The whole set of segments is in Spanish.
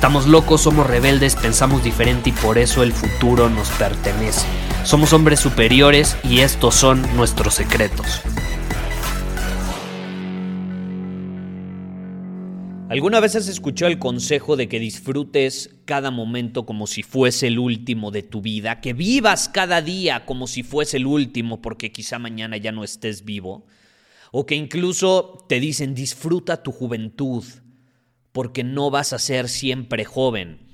Estamos locos, somos rebeldes, pensamos diferente y por eso el futuro nos pertenece. Somos hombres superiores y estos son nuestros secretos. ¿Alguna vez has escuchado el consejo de que disfrutes cada momento como si fuese el último de tu vida? Que vivas cada día como si fuese el último porque quizá mañana ya no estés vivo. O que incluso te dicen disfruta tu juventud porque no vas a ser siempre joven.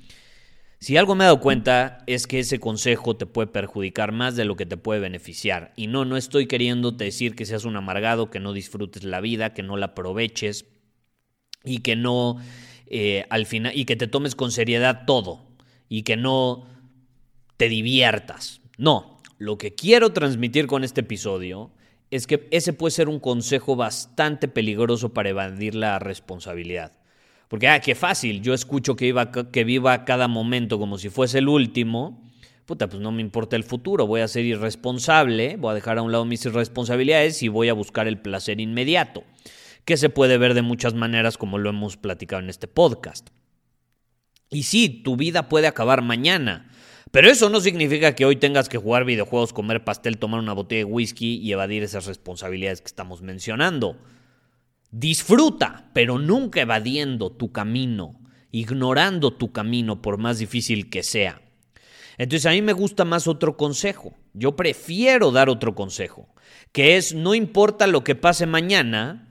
Si algo me he dado cuenta es que ese consejo te puede perjudicar más de lo que te puede beneficiar. Y no, no estoy queriéndote decir que seas un amargado, que no disfrutes la vida, que no la aproveches y que no eh, al final y que te tomes con seriedad todo y que no te diviertas. No, lo que quiero transmitir con este episodio es que ese puede ser un consejo bastante peligroso para evadir la responsabilidad. Porque, ah, qué fácil, yo escucho que, que viva cada momento como si fuese el último. Puta, pues no me importa el futuro, voy a ser irresponsable, voy a dejar a un lado mis irresponsabilidades y voy a buscar el placer inmediato que se puede ver de muchas maneras como lo hemos platicado en este podcast. Y sí, tu vida puede acabar mañana, pero eso no significa que hoy tengas que jugar videojuegos, comer pastel, tomar una botella de whisky y evadir esas responsabilidades que estamos mencionando. Disfruta, pero nunca evadiendo tu camino, ignorando tu camino por más difícil que sea. Entonces a mí me gusta más otro consejo. Yo prefiero dar otro consejo, que es no importa lo que pase mañana,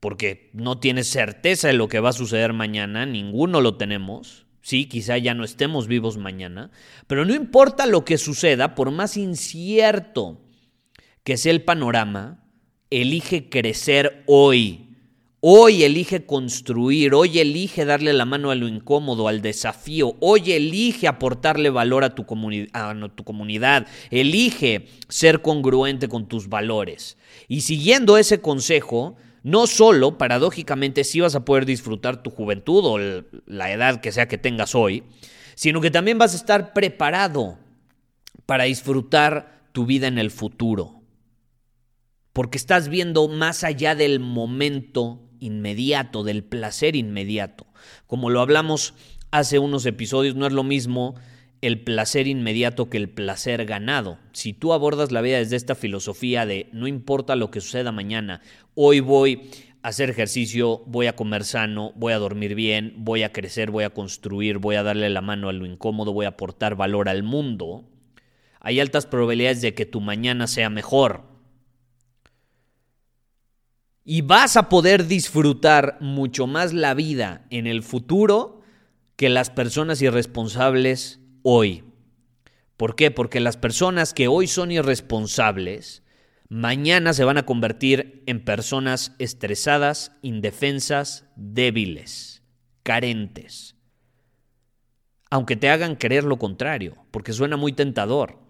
porque no tienes certeza de lo que va a suceder mañana, ninguno lo tenemos. Sí, quizá ya no estemos vivos mañana, pero no importa lo que suceda, por más incierto que sea el panorama, elige crecer hoy. Hoy elige construir, hoy elige darle la mano a lo incómodo, al desafío, hoy elige aportarle valor a tu, comunidad, elige ser congruente con tus valores. Y siguiendo ese consejo, no solo, paradójicamente, si vas a poder disfrutar tu juventud o la edad que sea que tengas hoy, sino que también vas a estar preparado para disfrutar tu vida en el futuro. Porque estás viendo más allá del momento inmediato, del placer inmediato. Como lo hablamos hace unos episodios, no es lo mismo el placer inmediato que el placer ganado. Si tú abordas la vida desde esta filosofía de no importa lo que suceda mañana, hoy voy a hacer ejercicio, voy a comer sano, voy a dormir bien, voy a crecer, voy a construir, voy a darle la mano a lo incómodo, voy a aportar valor al mundo, hay altas probabilidades de que tu mañana sea mejor. Y vas a poder disfrutar mucho más la vida en el futuro que las personas irresponsables hoy. ¿Por qué? Porque las personas que hoy son irresponsables, mañana se van a convertir en personas estresadas, indefensas, débiles, carentes. Aunque te hagan creer lo contrario, porque suena muy tentador.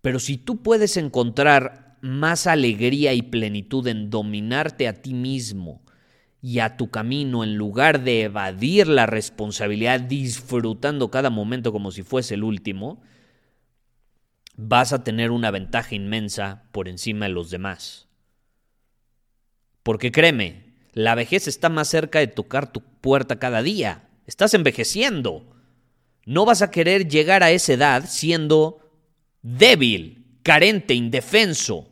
Pero si tú puedes encontrar más alegría y plenitud en dominarte a ti mismo, y a tu camino en lugar de evadir la responsabilidad disfrutando cada momento como si fuese el último, vas a tener una ventaja inmensa por encima de los demás. Porque créeme, la vejez está más cerca de tocar tu puerta cada día. Estás envejeciendo. No vas a querer llegar a esa edad siendo débil, carente, indefenso,